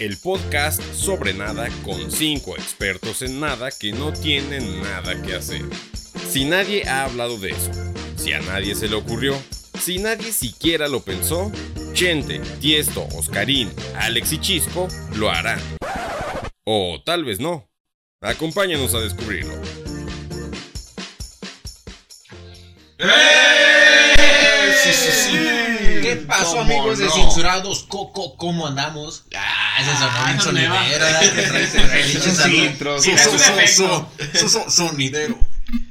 el podcast sobre nada con cinco expertos en nada que no tienen nada que hacer. Si nadie ha hablado de eso, si a nadie se le ocurrió, si nadie siquiera lo pensó, Chente, Tiesto, Oscarín, Alex y Chisco lo harán. O tal vez no. Acompáñanos a descubrirlo. ¡Eh! Sí, sí, sí. ¿Qué pasó, ¿Cómo amigos de? Censurados? Co- ¿Cómo andamos? Ah, ese sonó Ah, bien sonidero, es un Sonidero.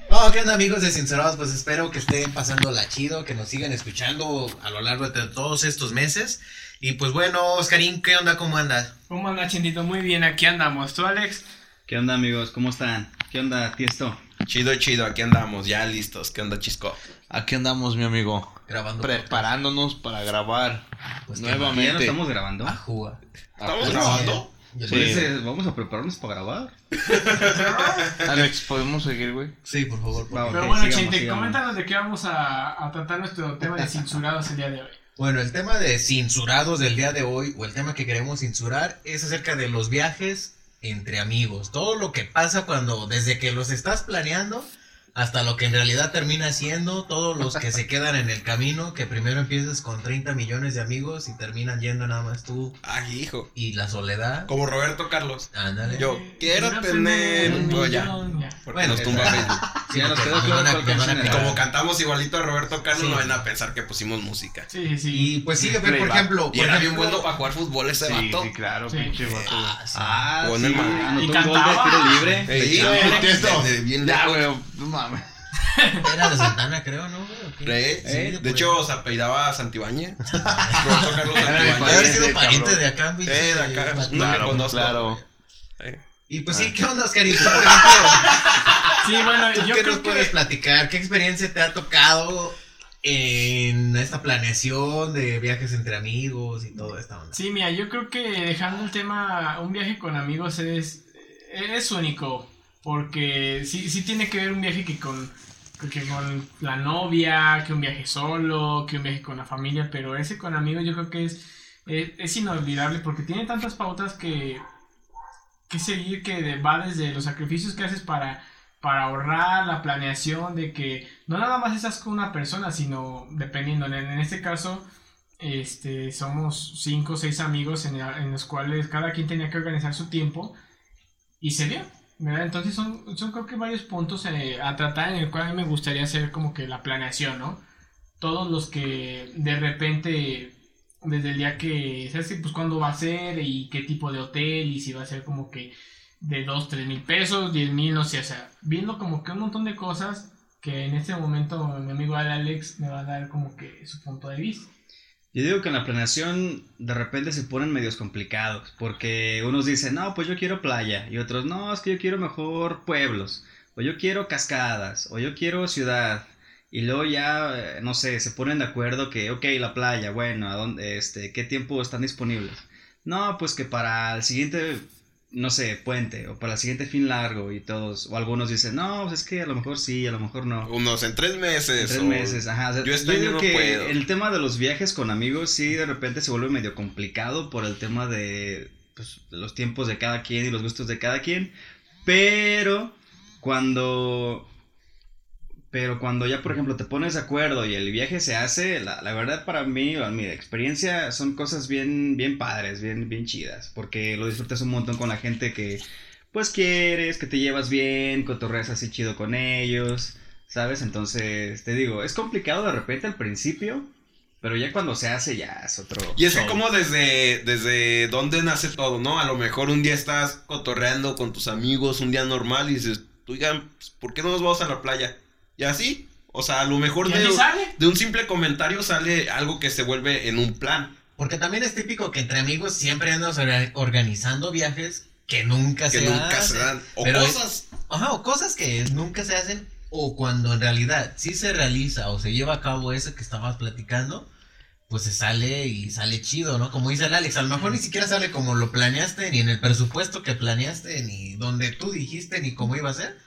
No, ¿qué onda, amigos de Censurados? Pues espero que estén pasándola chido, que nos sigan escuchando a lo largo de todos estos meses. Y pues bueno, Oscarín, ¿qué onda? ¿Cómo andas? ¿Cómo anda, Chintito? Muy bien, aquí andamos. ¿Tú, Alex? ¿Qué onda amigos? ¿Cómo están? ¿Qué onda, Tiesto? Chido, chido, aquí andamos, ya listos. ¿Qué onda, Chisco? Aquí andamos, mi amigo. Grabando. Preparándonos para grabar Pues, ¿qué ¿Ya no nuevamente. estamos grabando? Ah, juga. ¿Estamos Ah, grabando? Sí. Pues, eh, vamos a prepararnos para grabar. Alex, ¿podemos seguir, güey? Sí, por favor. por. Pero bueno, sigamos. coméntanos de qué vamos a, a tratar nuestro tema de censurados el día de hoy. Bueno, el tema de censurados del día de hoy, o el tema que queremos censurar, es acerca de los viajes entre amigos. Todo lo que pasa cuando, desde que los estás planeando, hasta lo que en realidad termina siendo, todos los que se quedan en el camino, que primero empiezas con 30 millones de amigos y terminan yendo nada más tú Ay, hijo. y la soledad. Como Roberto Carlos. Ándale. Yo quiero tener un ya. Porque Bueno, nos tumba Facebook. Sí, Ya nos quedó claro Y como cantamos igualito a Roberto Carlos, Sí. no van a pensar que pusimos música. Sí, sí. Y pues sí, por ejemplo, Y por era bien ejemplo- bueno para jugar fútbol ese Sí, vato. sí, claro, Sí. pinche vato. Ah, sí. Ah, sí, el man. anotó Y cantaba. tiro libre. Bien güey, mames. Era de Santana, creo, ¿no? Eh, Sí, de hecho, se apellidaba Santibáñez. Roberto Carlos mi Debe Santibáñez. haber sido pariente de acá. Eh, de acá. No me Claro, conozco. claro. Y pues sí, ¿qué onda, Oscarito? Por ejemplo, Sí, bueno, ¿tú yo qué creo nos puedes platicar? ¿Qué experiencia te ha tocado en esta planeación de viajes entre amigos y toda esta onda? Sí, mira, yo creo que dejando el tema, un viaje con amigos es, es único, porque sí, sí tiene que ver un viaje que con, que con la novia, que un viaje solo, que un viaje con la familia, pero ese con amigos yo creo que es, es, inolvidable porque tiene tantas pautas que, que seguir que va desde los sacrificios que haces para, para ahorrar, la planeación de que no nada más estás con una persona, sino dependiendo, en, en este caso este, somos cinco o seis amigos en, en los cuales cada quien tenía que organizar su tiempo y se dio, ¿verdad? Entonces son, son creo que varios puntos eh, a tratar en el cual a mí me gustaría hacer como que la planeación, ¿no? Todos los que de repente, desde el día que, ¿sabes? Pues cuándo va a ser y qué tipo de hotel y si va a ser como que de 2, 3 mil pesos, 10 mil, no sé, o sea, viendo como que un montón de cosas que en este momento mi amigo Alex me va a dar como que su punto de vista. Yo digo que en la planeación de repente se ponen medios complicados, porque unos dicen, no, pues yo quiero playa, y otros, no, es que yo quiero mejor pueblos, o yo quiero cascadas, o yo quiero ciudad, y luego ya, eh, no sé, se ponen de acuerdo que, ok, la playa, bueno, ¿a dónde, este, qué tiempo están disponibles? No, pues que para el siguiente, no sé, puente, o para el siguiente fin largo, y todos, o algunos dicen, no, pues es que a lo mejor sí, a lo mejor no. Unos en tres meses. En tres o- meses, ajá. o sea, yo digo no que puedo. el tema de los viajes con amigos sí de repente se vuelve medio complicado por el tema de pues, de los tiempos de cada quien y los gustos de cada quien. Pero cuando... Pero cuando ya, por ejemplo, te pones de acuerdo y el viaje se hace, la, la verdad para mí, mi experiencia, son cosas bien, bien padres, bien, bien chidas. Porque lo disfrutas un montón con la gente que, pues, quieres, que te llevas bien, cotorreas así chido con ellos. ¿Sabes? Entonces, te digo, es complicado de repente al principio, pero ya cuando se hace ya es otro. Y es que como desde, desde dónde nace todo, ¿no? A lo mejor un día estás cotorreando con tus amigos, un día normal, y dices, oigan, pues, ¿por qué no nos vamos a la playa? Y así, o sea, a lo mejor ¿Y de, un simple comentario sale algo que se vuelve en un plan. Porque también es típico que entre amigos siempre andas orga- organizando viajes que nunca Que se nunca hacen. se dan. O Pero- cosas. Ajá, o cosas que nunca se hacen, o cuando en realidad sí se realiza o se lleva a cabo eso que estabas platicando, pues se sale y sale chido, ¿no? Como dice el Alex, a lo mejor ni siquiera sale como lo planeaste, ni en el presupuesto que planeaste, ni donde tú dijiste, ni cómo iba a ser,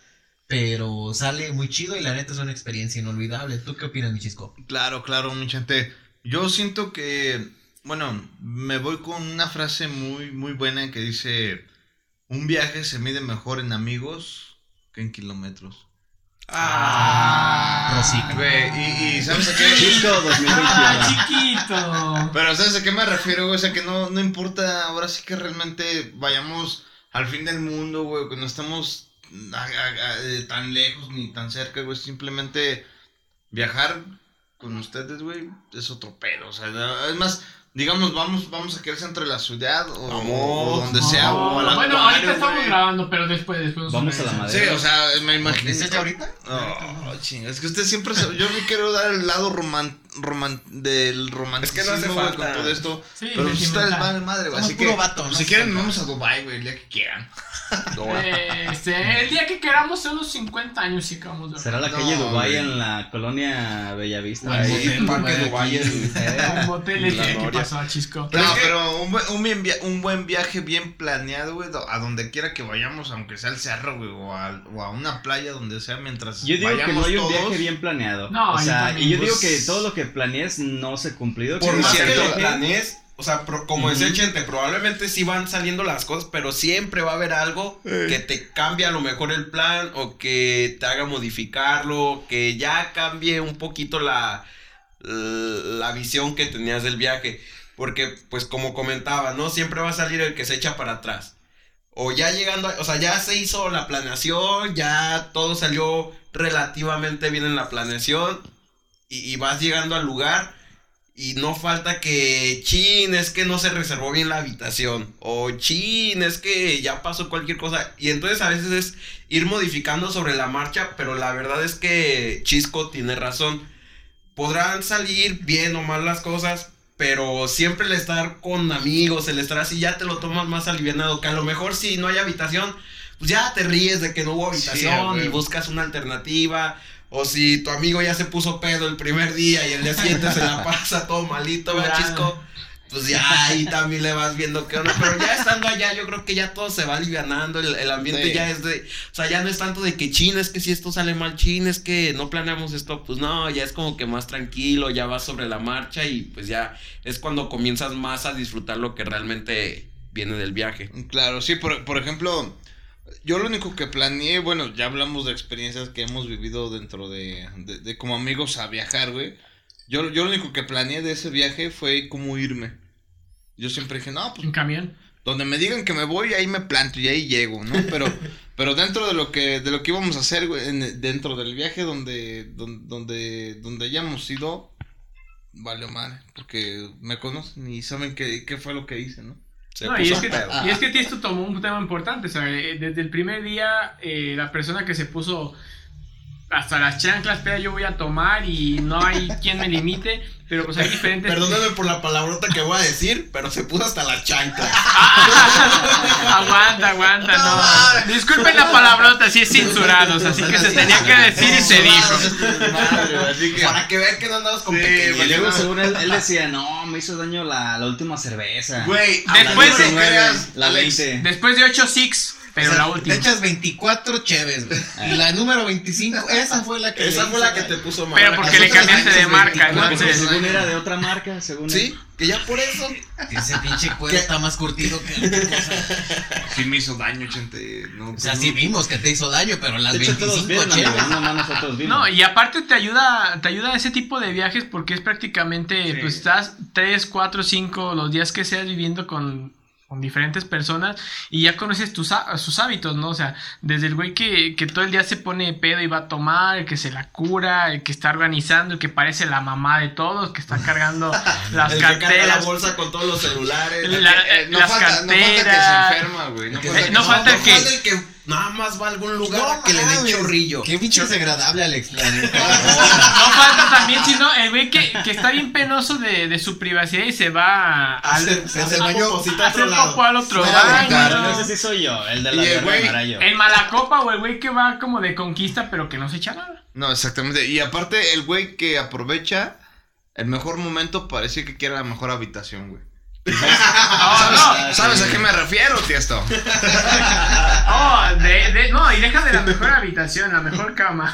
pero sale muy chido y la neta es una experiencia inolvidable. ¿Tú qué opinas, mi chisco? Claro, claro, mi gente. Yo siento que bueno, me voy con una frase muy, muy buena que dice, un viaje se mide mejor en amigos que en kilómetros. Ah, Rosica. Güey, y, y ¿sabes a qué? Chisco 2021. ¡Ah, chiquito! Pero ¿sabes a qué me refiero, güey? O sea, que no, no importa, ahora sí que realmente vayamos al fin del mundo, güey, que no estamos a- a- a- tan lejos ni tan cerca, güey, simplemente viajar con ustedes, güey, es otro pedo, o sea, no- es más, digamos, vamos, vamos a quedarse entre la ciudad o, Vamos. o donde sea, o al bueno, acuario, ahorita estamos güey. grabando, pero después, después. nos Vamos a la madera. Sí, o sea, me imagino. ¿Dices ya ahorita? Oh, chinga, es que usted siempre se- yo me quiero dar el lado roman, roman, del romanticismo hace güey, falta. con todo esto. Sí, pero pues ustedes sentimental. van madre, güey. Así que vato, pues, ¿no? si quieren vamos a Dubai, güey, el día que quieran. Este, el día que queramos, en unos 50 años, sí que vamos a Será la No, calle Dubai güey. en la colonia Bellavista. O el Ahí. motel Parque Dubai en- Eh, Un motel este, La ¿qué Gloria. pasó, Chisco? Pero no, es que- pero un buen, un, bien un buen viaje bien planeado, güey, a donde quiera que vayamos, aunque sea al cerro, güey, o a, o a una playa donde sea, mientras Yo digo que no vayamos hay un todos. viaje bien planeado. No, o sea, también, y yo pues- digo que todo lo que planees no se ha cumplido. Por que más que lo planees, o sea, pro- como Ujú. decía Chente, probablemente sí van saliendo las cosas, pero siempre va a haber algo que te cambie a lo mejor el plan o que te haga modificarlo, que ya cambie un poquito la, la visión que tenías del viaje. Porque, pues como comentaba, ¿no? Siempre va a salir el que se echa para atrás. O ya llegando, a- o sea, ya se hizo la planeación, ya todo salió relativamente bien en la planeación y, y vas llegando al lugar y no falta que, chin, es que no se reservó bien la habitación. O chin, es que ya pasó cualquier cosa. Y entonces a veces es ir modificando sobre la marcha, pero la verdad es que Chisco tiene razón. Podrán salir bien o mal las cosas, pero siempre el estar con amigos, el estar así, ya te lo tomas más alivianado. Que a lo mejor si no hay habitación, pues ya te ríes de que no hubo habitación y buscas una alternativa. O si tu amigo ya se puso pedo el primer día y el día siguiente se la pasa todo malito, ¿verdad. Chisco? Pues ya ahí también le vas viendo qué onda. Pero ya estando allá, yo creo que ya todo se va alivianando. El, el ambiente Sí. ya es de. O sea, ya no es tanto de que chin, es que si esto sale mal, chin, es que no planeamos esto. Pues no, ya es como que más tranquilo, ya vas sobre la marcha y pues ya es cuando comienzas más a disfrutar lo que realmente viene del viaje. Claro, sí, por, por ejemplo, yo lo único que planeé, bueno, ya hablamos de experiencias que hemos vivido dentro de, de, de como amigos a viajar, güey. Yo, yo lo único que planeé de ese viaje fue cómo irme. Yo siempre dije, no, pues En camión. donde me digan que me voy, ahí me planto y ahí llego, ¿no? Pero, pero dentro de lo que, de lo que íbamos a hacer, güey, en- dentro del viaje donde, donde, donde, donde hayamos ido, vale madre, porque me conocen y saben qué, qué fue lo que hice, ¿no? Se No, y es, que, pedo. y es que Tiesto tomó un tema importante. Sea, eh, desde el primer día, eh, la persona que se puso hasta las chanclas, pero yo voy a tomar y no hay quien me limite. Pero pues hay diferentes. Perdóname por la palabrota que voy a decir, pero se puso hasta la chancla. aguanta, aguanta, no. Disculpen la palabrota, sí es censurados, así que se tenía que decir y se dijo. Madre, güey, así que... Para que vean que no andamos con Sí, Y pequeñez. luego, según él, él decía, no, me hizo daño la, la última cerveza. Güey, Después de- La Alex, 20. Después de 8 six, pero O sea, la última. Te echas 24 cheves, güey. Y la número 25, esa fue la que. Esa fue la que te puso mal. Pero porque le cambiaste de marca, 24, Porque entonces. según era de otra marca, según él. Sí, que ya por eso. Ese pinche cuero está más curtido que otra cosa. sí me hizo daño, gente. No, O sea, sí vimos que te hizo daño, pero las De hecho, todos 25 vieron, amigo, cheves. más nosotros vimos. No, y aparte te ayuda, te ayuda a ese tipo de viajes porque es prácticamente, Sí. pues estás 3, 4, 5, los días que seas viviendo con, con diferentes personas y ya conoces tus, sus hábitos, ¿no? O sea, desde el güey que, que todo el día se pone pedo y va a tomar, el que se la cura, el que está organizando, el que parece la mamá de todos, que está cargando las el que carga la carteras. bolsa con todos los celulares. La- Eh, no, las falta, no falta que se carteras. enferma, güey. No Que- falta Eh, que no se falta que- falta el que nada más va a algún lugar No a que le dé chorrillo. Qué pinche desagradable, Alex. la neta. No falta también, sino el güey que, que está bien penoso de, de su privacidad y se va a, al- Hacer- se poposita a hacer otro lado. popó al otro baño. No, ese sí soy yo, el de la el güey-. El malacopa o el güey que va como de conquista pero que no se echa nada. No, exactamente. Y aparte, el güey que aprovecha el mejor momento parece que quiere la mejor habitación, güey. Oh, no. ¿Sabes a qué me refiero, Tiesto? Oh, de, de- no, y deja de la mejor habitación, la mejor cama.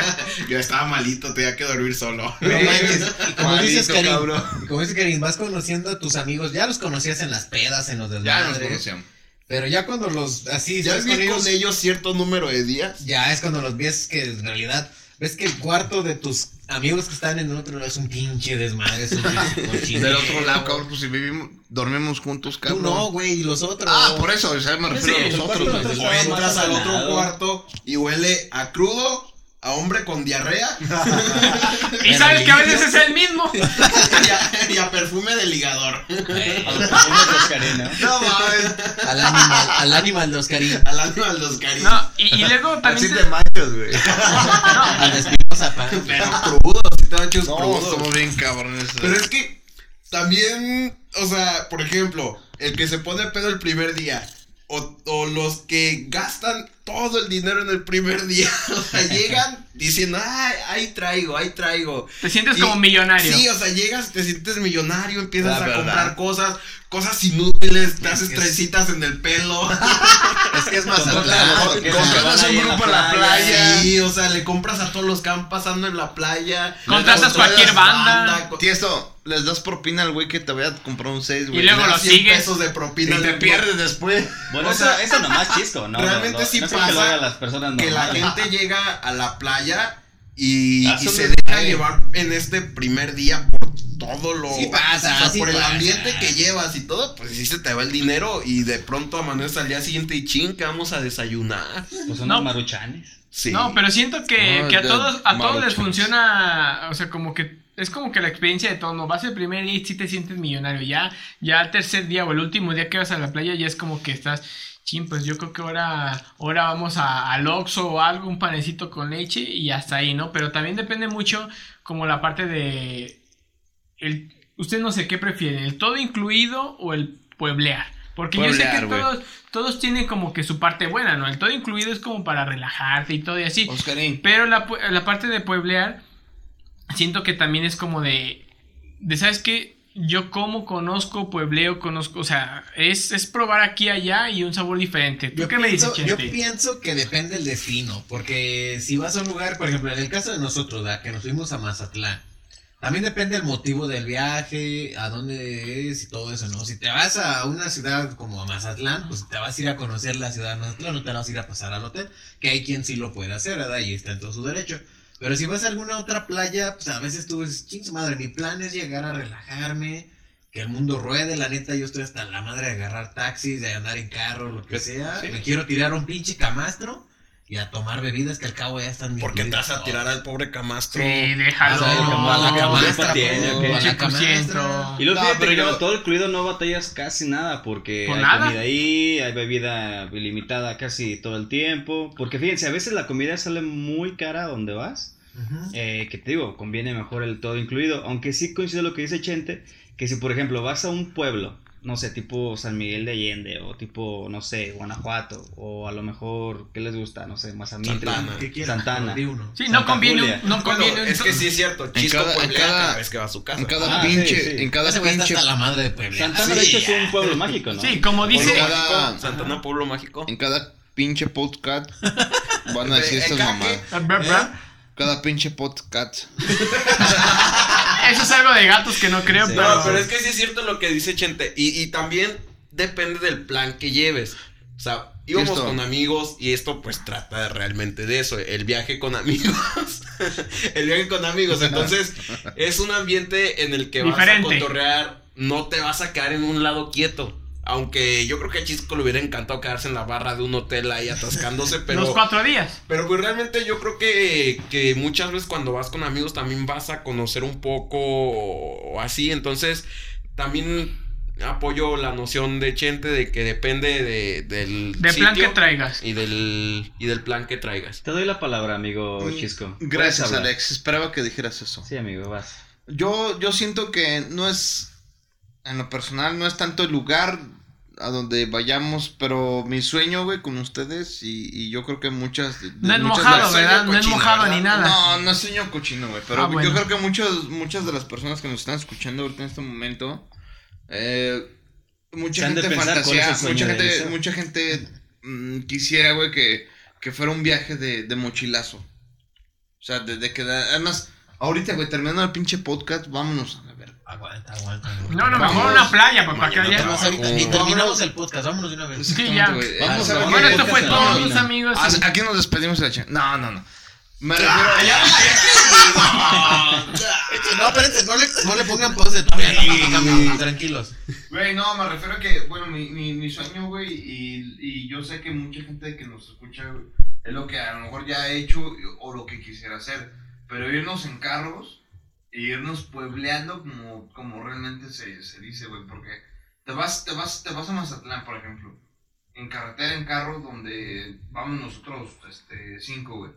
Yo estaba malito, tenía que dormir solo. No manches. Y como dices, Karim, cabrón. y como dices, Karim, vas conociendo a tus amigos. Ya los conocías en las pedas, en los Ya nos desmadres. conocíamos. pero ya cuando los, así, Ya con con ellos, ellos cierto número de días. ya es cuando los ves que en realidad, ves que el cuarto de tus amigos que están en el otro lado es un pinche desmadre, es un pinche. Del otro lado, cabrón, pues si vivimos, dormimos juntos, Tú cabrón. no, güey, y los otros. Ah, por eso, o sea, me refiero Sí, a güey. de O entras al otro cuarto y huele a crudo, a hombre con diarrea Y sabes que a veces es el mismo. y a, y a perfume de ligador. Güey, A los perfumes de Oscarina. No mames. al animal, al animal de Oscarín. Al animal de los cariños. No, y, y luego Así también. de te- machos, güey. A la espinosa. Pero crudo, si te echas No, crudo. somos bien cabrones. Pero es que también, o sea, por ejemplo, el que se pone pedo el primer día. O, o los que gastan todo el dinero en el primer día. O sea, llegan diciendo, ay, ahí traigo, ahí traigo. Te sientes Y- como millonario. Sí, o sea, llegas, te sientes millonario, empiezas La a verdad. comprar cosas, cosas inútiles, te haces trencitas en el pelo. Es que es más ahí ahí un grupo a la playa. Sí, o sea, le compras a todos los que van pasando en la playa. Contratas cualquier banda. co- Tiesto, les das propina al güey que te vaya a comprar un 6, güey. Y luego lo das 100 sigues. pesos de propina. Y te pierdes después. Bueno, O eso, sea, eso nomás chisco, ¿no? realmente no, no, sí no lo pasa hagan las personas Que la gente llega a la playa y, se deja llevar en este primer día por todo lo. Sí pasa, o sea, sí por el ambiente que llevas y todo, pues sí se te va el dinero y de pronto amaneces al día siguiente y ching, que vamos a desayunar. Pues son No. maruchanes. Sí. No, pero siento que, No, que a todos, a todos les funciona, o sea, como que es como que la experiencia de todo, no vas el primer día y sí te sientes millonario, ya, ya el tercer día o el último día que vas a la playa ya es como que estás, chin, pues yo creo que ahora, ahora vamos a, al Oxxo o algo, un panecito con leche y hasta ahí, ¿no? Pero también depende mucho como la parte de, el, usted no sé qué prefieren, el todo incluido o el pueblear. Porque yo sé que todos, todos tienen como que su parte buena, ¿no? El todo incluido es como para relajarte y todo y así. Oscarín. Pero la, la parte de pueblear, siento que también es como de, de ¿sabes qué? Yo como conozco, puebleo, conozco, o sea, es, es probar aquí y allá y un sabor diferente. ¿Tú Yo qué me dices, pienso, yo pienso que depende del destino, porque si vas a un lugar, por ejemplo, en el caso de nosotros, ¿verdad? que nos fuimos a Mazatlán, también depende el motivo del viaje, a dónde es y todo eso, ¿no? Si te vas a una ciudad como a Mazatlán, pues te vas a ir a conocer la ciudad de Mazatlán, no te vas a ir a pasar al hotel, que hay quien sí lo puede hacer, ¿verdad? Y está en todo su derecho. Pero si vas a alguna otra playa, pues a veces tú dices, ching, su madre, mi plan es llegar a relajarme, que el mundo ruede, la neta, yo estoy hasta la madre de agarrar taxis, de andar en carro, lo que sea. Me quiero tirar un pinche camastro y a tomar bebidas que al cabo ya están Porque te vas a tirar al pobre camastro. Sí, déjalo. A la no, camastra, ok. a la 8%. camastra. Y luego pero yo- con todo incluido no batallas casi nada porque ¿Con hay comida ahí, hay bebida ilimitada casi todo el tiempo. Porque fíjense, a veces la comida sale muy cara donde vas. Eh, que te digo, conviene mejor el todo incluido. Aunque sí coincide lo que dice Chente, que si por ejemplo vas a un pueblo, no sé, tipo San Miguel de Allende o tipo, no sé, Guanajuato o a lo mejor, ¿qué les gusta? No sé, Mazamitla, Santana. ¿Qué quieres? Santana. Di uno. Sí, no Santa conviene, Julia. un- no Bueno, conviene un- es que sí es cierto. Chisco cada- en cada- cada vez que va a su casa. En cada Ah, pinche, sí, sí. en cada Ese güey está pinche, hasta la madre de Puebla. Santana Sí, de hecho es un pueblo mágico, ¿no? Sí, como dice, cada- Santana Pueblo Mágico. en cada pinche podcast van a decir ¿En estas cada mamadas. Ah. Cada pinche podcast. eso es algo de gatos que no creo, Sí. pero... No, pero es que sí es cierto lo que dice Chente. Y, y también depende del plan que lleves. O sea, íbamos Esto. con amigos y esto pues trata realmente de eso. El viaje con amigos. el viaje con amigos. Entonces, es un ambiente en el que vas a cotorrear. No te vas a quedar en un lado quieto. Aunque yo creo que a Chisco le hubiera encantado quedarse en la barra de un hotel ahí atascándose, pero... Los cuatro días. Pero pues realmente yo creo que, que muchas veces cuando vas con amigos también vas a conocer un poco o así. Entonces también apoyo la noción de Chente de que depende de, del De plan que traigas. y del, y del plan que traigas. Te doy la palabra, amigo Mm, Chisco. Gracias. Alex. Esperaba que dijeras eso. Sí, amigo, vas. Yo, yo siento que no es, en lo personal, no es tanto el lugar a donde vayamos, pero mi sueño, güey, con ustedes y, y yo creo que muchas... de- de No es muchas mojado, de ¿verdad? No es mojado ¿verdad? ni nada. No, no es sueño cochino, güey, pero Ah, bueno. yo creo que muchas, muchas de las personas que nos están escuchando ahorita en este momento Eh, mucha de gente sueño mucha de gente, mucha gente mm, quisiera, güey, que, que fuera un viaje de, de mochilazo. O sea, desde que... da- Además, ahorita, güey, terminando el pinche podcast, vámonos a la verga. Aguanta, aguanta. No, no, Vamos. mejor una playa, papá. Mañana Que ya... Vamos ahorita, Vámonos. terminamos el podcast, vámonos de una vez. Sí, ya. Vamos. Bueno, esto fue todo, cabina. amigos. Ah, Aquí nos despedimos de la chingada. No, no, no. Me Ah, refiero... No, espérense, no le, no le pongan pause todavía. Tranquilos. Güey, no, me refiero a que, bueno, mi, mi, mi sueño, güey, y, y yo sé que mucha gente que nos escucha, güey, es lo que a lo mejor ya he hecho o lo que quisiera hacer. Pero irnos en carros e irnos puebleando como, como realmente se, se dice, güey, porque te vas, te, vas, te vas a Mazatlán, por ejemplo, en carretera, en carro, donde vamos nosotros, este, cinco, güey.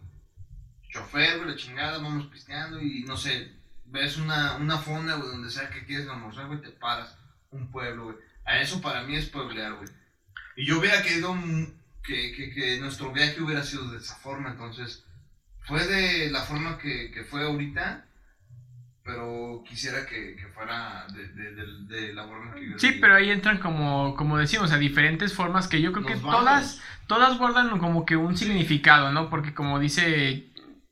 Chofer, güey, la chingada, vamos pisteando y no sé, ves una, una fonda, güey, donde sea que quieres almorzar, güey, te paras. Un pueblo, güey. A eso para mí es pueblear, güey. Y yo hubiera querido que, que, que nuestro viaje hubiera sido de esa forma, entonces fue de la forma que, que fue ahorita, pero quisiera que, que fuera de, de, de- de la forma que yo Sí, pero ahí entran como, como decimos, a diferentes formas que yo creo que vamos. todas, todas guardan como que un significado, ¿no? Porque como dice,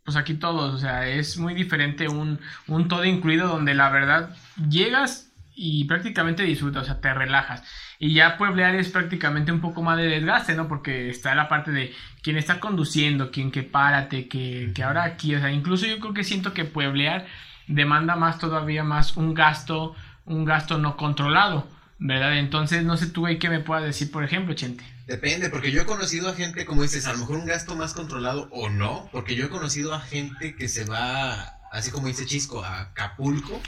pues aquí todos, o sea, es muy diferente un, un todo incluido donde la verdad llegas y prácticamente disfrutas, o sea, te relajas. Y ya pueblear es prácticamente un poco más de desgaste, ¿no? Porque está la parte de quien está conduciendo, quien que párate, que, que ahora aquí, o sea, incluso yo creo que siento que pueblear demanda más todavía más un gasto, un gasto no controlado, ¿verdad? Entonces, no sé tú ahí qué me puedas decir, por ejemplo, Chente. Depende, porque yo he conocido a gente, como dices, a lo mejor un gasto más controlado o no, porque yo he conocido a gente que se va, así como dice Chisco, a Acapulco.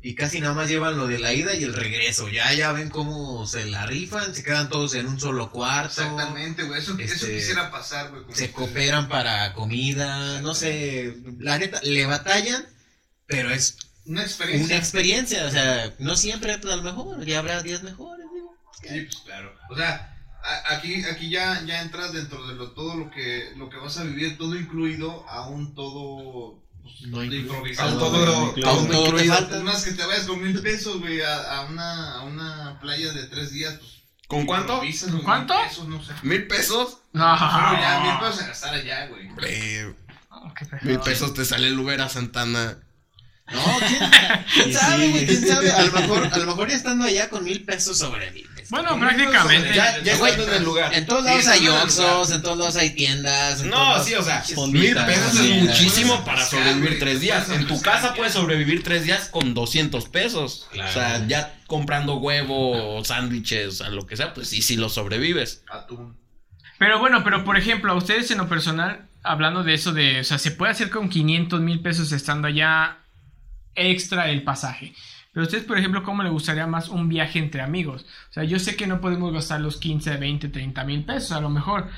Y casi nada más llevan lo de la ida y el regreso. Ya, ya ven cómo se la rifan, se quedan todos en un solo cuarto. Exactamente, güey. Eso, eso Este, quisiera pasar, güey. Se cooperan para comida, no sé, la neta, le batallan, pero es Una experiencia. una experiencia, o sea, no siempre, pues a lo mejor, ya habrá días mejores, digo. Sí, pues claro. O sea, a- aquí, aquí ya, ya entras dentro de lo, todo lo que, lo que vas a vivir, todo incluido a un todo No de incluido. improvisado. A un todo- güey. a un todo todo te incluido. falta. Es más que te vayas con mil pesos, güey, a, a una, a una playa de tres días, pues. ¿Con cuánto? ¿Con cuánto? mil pesos, no sé. ¿Mil pesos? No, Pero ya, mil pesos a gastar allá, güey. Oh, mil pesos te sale el Uber a Santana. No, ¿quién, quién sabe, güey? ¿Quién sabe? A lo mejor, a lo mejor ya estando allá con mil pesos sobrevives. Bueno, prácticamente. Ya Güey, estando en el lugar. En todos Sí, lados hay estando en todos lados hay tiendas. en No, todos sí, o sea, mil pesos es muchísimo para sobrevivir tres días. En tu casa ya. puedes sobrevivir tres días con 200 pesos. Claro. O sea, ya comprando huevo, sándwiches, a lo que sea, pues sí, sí lo sobrevives. Atún. Pero bueno, pero por ejemplo, a ustedes en lo personal, hablando de eso de, o sea, se puede hacer con 500 mil pesos estando allá extra el pasaje. Pero a ustedes, por ejemplo, ¿cómo le gustaría más un viaje entre amigos? O sea, yo sé que no podemos gastar los 15, 20, 30 mil pesos a lo mejor.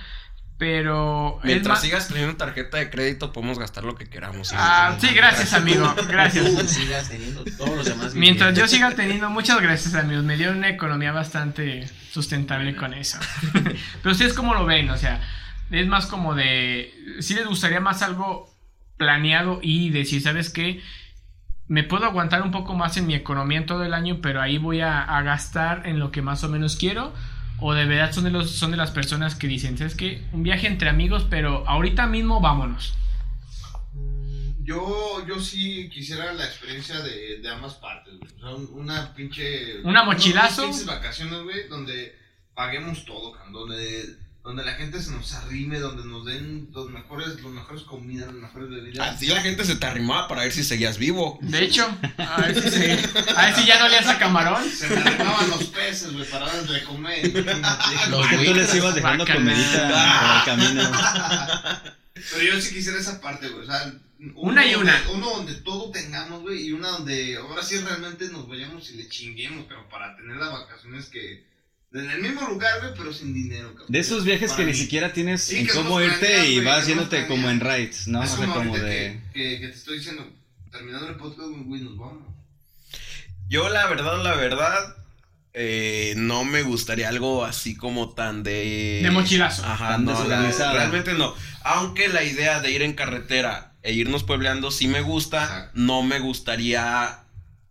Pero... Mientras más- sigas teniendo tarjeta de crédito, podemos gastar lo que queramos. Ah, sí, gracias amigo, gracias. Tú sigas teniendo todos los demás Mientras yo siga teniendo, muchas gracias amigos, me dieron una economía bastante sustentable con eso. Pero ustedes cómo lo ven, o sea, es más como de, si les gustaría más algo planeado y decir, ¿sabes qué? Me puedo aguantar un poco más en mi economía en todo el año, pero ahí voy a, a gastar en lo que más o menos quiero. O de verdad son de, los, son de las personas que dicen, ¿sabes qué? Un viaje entre amigos, pero ahorita mismo vámonos. Yo, yo sí quisiera la experiencia de, de ambas partes, güey. O sea, un- una pinche. ¿Una mochilazo? Unas vacaciones, güey, donde paguemos todo, cabrón. Donde, donde la gente se nos arrime, donde nos den los mejores, los mejores comidas, las mejores bebidas. Así la gente se te arrimaba para ver si seguías vivo. De hecho, a ver si, se- a ver si ya no le hace camarón. Se me arrimaban los peces, güey, para darles de comer. Los Porque tú les ibas dejando Bacana. comidita por el camino. Pero yo sí quisiera esa parte, güey. O sea, uno Una y donde- una. uno donde todo tengamos, güey, y una donde ahora sí realmente nos vayamos y le chinguemos, pero para tener las vacaciones que. En el mismo lugar, güey, pero sin dinero, cabrón. De esos viajes que Para ni mí. siquiera tienes Sí, en cómo irte planeas, y vas yéndote como en rides, ¿no? O Es sea, como de... que, que, que te estoy diciendo, terminando el podcast, güey, nos vamos. Yo, la verdad, la verdad, eh, no me gustaría algo así como tan de. De mochilazo. Ajá, Tan no, la- realmente no. Aunque la idea de ir en carretera e irnos puebleando sí me gusta, Exacto. no me gustaría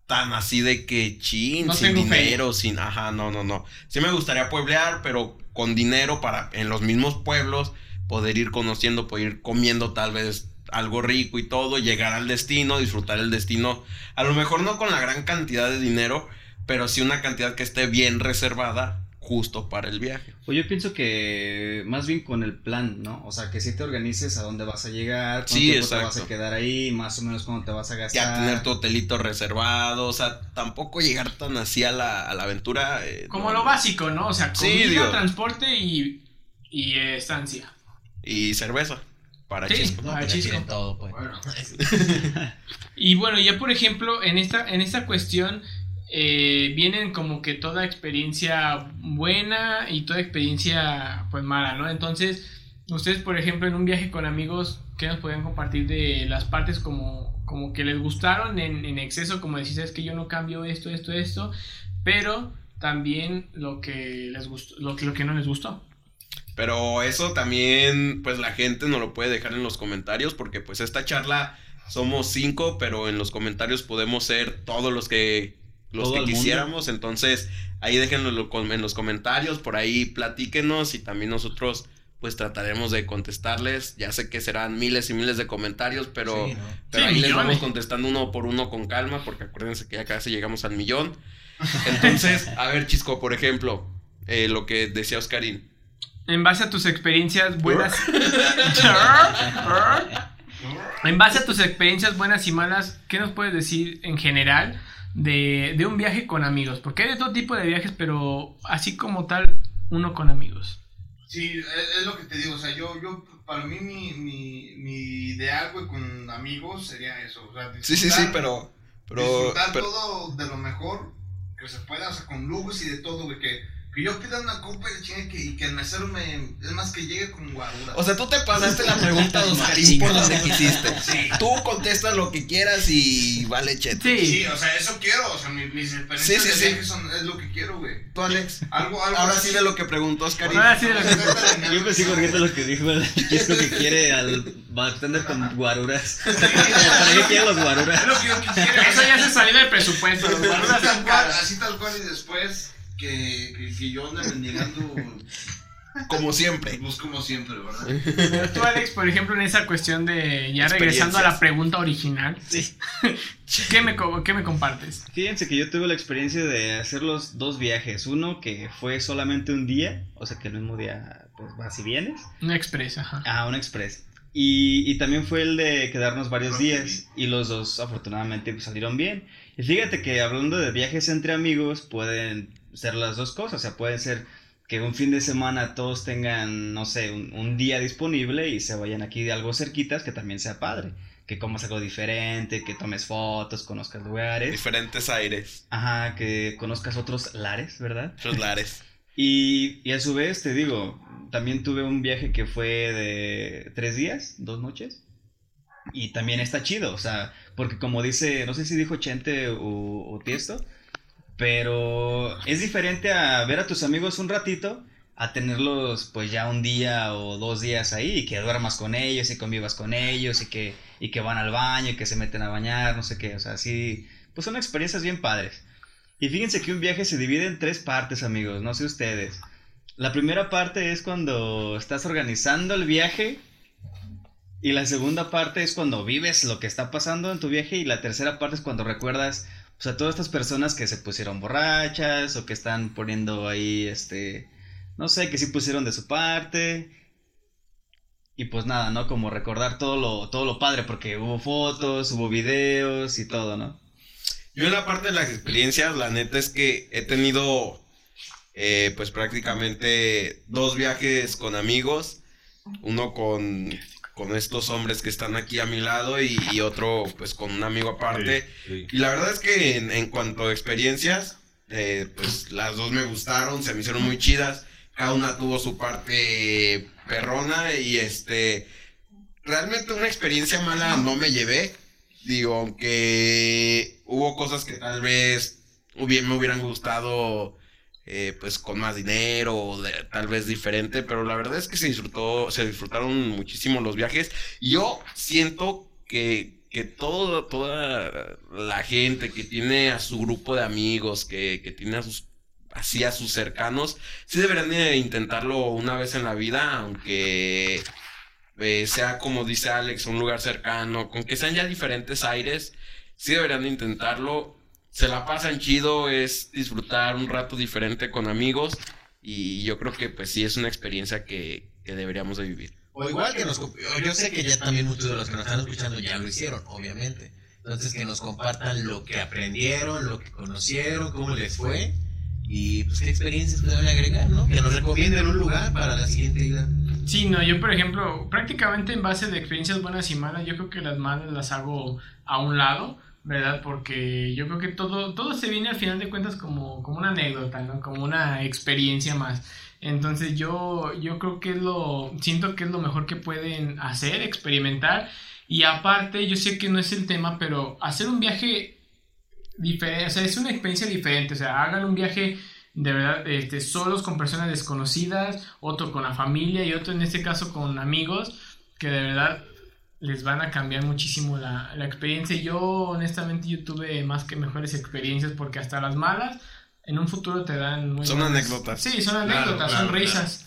tan así de que chin, No sin dinero, sin, ajá, no, no, no. Sí me gustaría pueblear, pero con dinero para en los mismos pueblos poder ir conociendo, poder ir comiendo tal vez algo rico y todo, llegar al destino, disfrutar el destino, a lo mejor no con la gran cantidad de dinero, pero sí una cantidad que esté bien reservada justo para el viaje. Pues yo pienso que más bien con el plan, ¿no? O sea, que si te organices a dónde vas a llegar, cuánto Sí, tiempo te vas a quedar ahí, más o menos cuándo te vas a gastar. Ya tener tu hotelito reservado, o sea, tampoco llegar tan así a la, a la aventura. eh, Como no, lo básico, ¿no? O sea, Sí, comida, digo. transporte y, y eh, estancia. Y cerveza, para Sí. chisco. No, le chisco. todo, pues. Y bueno, ya por ejemplo, en esta, en esta cuestión eh, vienen como que toda experiencia buena y toda experiencia pues mala, ¿no? Entonces, ustedes por ejemplo en un viaje con amigos, ¿qué nos podrían compartir de las partes como, como que les gustaron en, exceso? Como decís, es que yo no cambio esto, esto, esto, pero también lo que les gustó, lo lo que no les gustó. Pero eso también, pues la gente nos lo puede dejar en los comentarios, porque pues esta charla somos cinco, pero en los comentarios podemos ser todos los que los Todo que mundo. quisiéramos. Entonces, ahí déjenlo en lo- en los comentarios, por ahí platíquenos y también nosotros pues trataremos de contestarles. Ya sé que serán miles y miles de comentarios, pero, Sí, ¿no? pero Sí, ahí les vamos contestando uno por uno con calma, porque acuérdense que ya casi llegamos al millón. Entonces, a ver, Chisco, por ejemplo, eh, lo que decía Oscarín. En base a tus experiencias buenas. en base a tus experiencias buenas y malas, ¿qué nos puedes decir en general de, de un viaje con amigos? Porque hay de todo tipo de viajes, pero así como tal, uno con amigos. Sí, es, lo que te digo, o sea, yo, yo, para mí mi, mi, mi ideal, güey, con amigos sería eso, o sea, Sí, sí, sí, pero. Pero. disfrutar pero- todo de lo mejor que se pueda, o sea, con lujos y de todo, güey, que, que yo pida una copa y chingue que, y que el mesero me, es más que llegue con guarura. O sea, tú te pasaste la pregunta de Oscarín por donde quisiste. Tú contestas lo que quieras y vale cheto. Sí. sí, o sea, eso quiero, o sea, mi- mis experiencias Sí, sí, de sí. viaje son, es lo que quiero, güey. Tú, Alex. Algo, algo Ahora así. sí de lo que preguntó Oscarín. Ahora sí de lo que- Yo pensé que lo que dijo el chisco que quiere al bartender con guaruras. ¿Para qué quiere los guaruras? Es lo que yo quisiera. Eso ya se salió del presupuesto. Los guaruras así tal cual y después que, que, que yo ande mendigando Como siempre. pues como siempre, ¿verdad? Pero tú, Alex, por ejemplo, en esa cuestión de. Ya regresando a la pregunta original, Sí. ¿qué me, qué me compartes? Fíjense que yo tuve la experiencia de hacer los dos viajes. Uno que fue solamente un día, o sea que el mismo día pues vas y vienes. Un express, ajá. Ah, un express. Y, y también fue el de quedarnos varios días y los dos afortunadamente pues, salieron bien. Y fíjate que hablando de viajes entre amigos pueden ser las dos cosas, o sea, pueden ser que un fin de semana todos tengan, no sé, un, un día disponible y se vayan aquí de algo cerquitas que también sea padre. Que comas algo diferente, que tomes fotos, conozcas lugares. Diferentes aires. Ajá, que conozcas otros lares, ¿verdad? Otros lares. Y, y a su vez, te digo, también tuve un viaje que fue de tres días, dos noches. Y también está chido, o sea, porque como dice, no sé si dijo Chente o, o Tiesto, pero es diferente a ver a tus amigos un ratito a tenerlos pues ya un día o dos días ahí y que duermas con ellos y convivas con ellos y que, y que van al baño y que se meten a bañar, no sé qué, o sea, sí, pues son experiencias bien padres. Y fíjense que un viaje se divide en tres partes, amigos, no sé ustedes. La primera parte es cuando estás organizando el viaje. Y la segunda parte es cuando vives lo que está pasando en tu viaje. Y la tercera parte es cuando recuerdas pues, a todas estas personas que se pusieron borrachas o que están poniendo ahí, este, no sé, que sí pusieron de su parte. Y pues nada, ¿no? Como recordar todo lo, todo lo padre, porque hubo fotos, hubo videos y todo, ¿no? Yo en la parte de las experiencias, la neta es que he tenido eh, pues prácticamente dos viajes con amigos. Uno con, con estos hombres que están aquí a mi lado y, y otro pues con un amigo aparte. Y la verdad es que en, en cuanto a experiencias, eh, pues las dos me gustaron, se me hicieron muy chidas. Cada una tuvo su parte perrona y este... Realmente una experiencia mala no me llevé. Digo, aunque hubo cosas que tal vez me hubieran gustado eh, pues con más dinero tal vez diferente, pero la verdad es que se disfrutó, se disfrutaron muchísimo los viajes. Yo siento que que toda la gente que tiene a su grupo de amigos, que, que tiene a sus así a sus cercanos, sí deberían de intentarlo una vez en la vida, aunque eh, sea como dice Alex, un lugar cercano, con que sean ya diferentes aires, sí deberían de intentarlo. Se la pasan chido, es disfrutar un rato diferente con amigos y yo creo que pues sí es una experiencia que, que deberíamos de vivir. O igual que nos... Yo sé que ya también muchos de los que nos están escuchando ya lo hicieron, obviamente. Entonces que nos compartan lo que aprendieron, lo que conocieron, cómo les fue y pues qué experiencias pueden agregar, ¿no? Que nos recomienden un lugar para la siguiente ida. Sí, no, yo por ejemplo, prácticamente en base de experiencias buenas y malas, yo creo que las malas las hago a un lado, ¿verdad? Porque yo creo que todo, todo se viene al final de cuentas como, como una anécdota, ¿no? Como una experiencia más. Entonces yo, yo creo que es lo, siento que es lo mejor que pueden hacer, experimentar. Y aparte, yo sé que no es el tema, pero hacer un viaje diferente, o sea, es una experiencia diferente, o sea, hagan un viaje de verdad este, solos con personas desconocidas, otro con la familia y otro en este caso con amigos, que de verdad les van a cambiar muchísimo la, la experiencia. Yo honestamente yo tuve más que mejores experiencias porque hasta las malas en un futuro te dan muy Son buenas- anécdotas. Sí, son anécdotas, Claro, son claro, risas.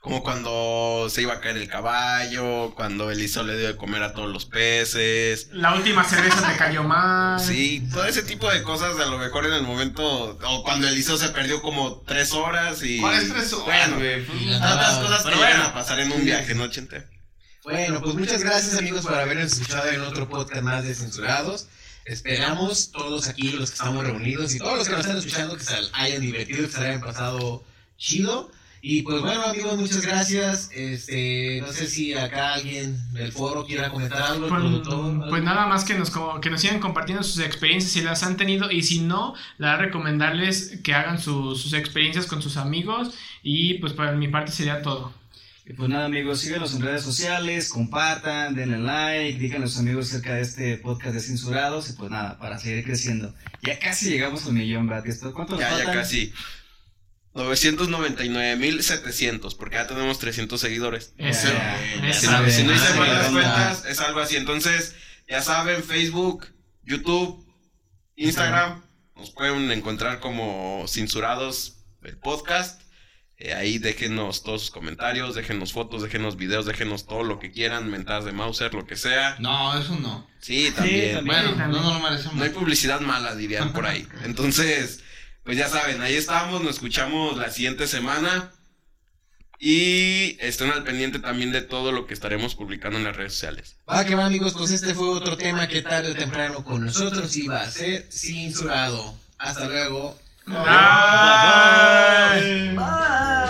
Como cuando se iba a caer el caballo, cuando Eliso le dio de comer a todos los peces. La última cerveza te cayó mal. Sí, todo ese tipo de cosas a lo mejor en el momento, o cuando Eliso se perdió como tres horas y... ¿Cuáles tres horas, Bueno, tantas cosas Pero que bueno. a pasar en un viaje, ¿no, Chente? Bueno, pues muchas gracias amigos por habernos escuchado en otro podcast más de Censurados. Esperamos todos aquí, los que estamos reunidos y todos los que nos están escuchando, que se hayan divertido, que se hayan pasado chido. Y pues bueno amigos, muchas gracias. Este, no sé si acá alguien del foro quiera comentar algo, Pues, productor. pues nada más que nos, co- que nos sigan compartiendo sus experiencias si las han tenido y si no, la verdad recomendarles que hagan su- sus experiencias con sus amigos y pues para mi parte sería todo. Y pues nada, amigos, síganos en redes sociales, compartan, denle like, díganle a sus amigos acerca de este podcast de Censurados. Y pues nada, para seguir creciendo. Ya casi llegamos al millón, ¿verdad? Esto- ¿Cuánto nos Ya, ya casi. 999.700, porque ya tenemos 300 seguidores. Eso, Ya, ya eso. Si no, si no hice Ah, mal las sí, cuentas, es algo así. Entonces, ya saben, Facebook, YouTube, Instagram, nos pueden encontrar como censurados el podcast. Eh, ahí déjenos todos sus comentarios, déjenos fotos, déjenos videos, déjenos todo lo que quieran, mentadas de Mauser, lo que sea. No, eso no. Sí, también. también. Bueno, también. no nos lo merecemos. No hay publicidad mala, dirían por ahí. Entonces, pues ya saben, ahí estamos, nos escuchamos la siguiente semana. Y estén al pendiente también de todo lo que estaremos publicando en las redes sociales. Va que va amigos, pues este fue otro tema que tarde o temprano con nosotros iba a ser censurado. Hasta luego. Nice. Bye. Bye. Bye.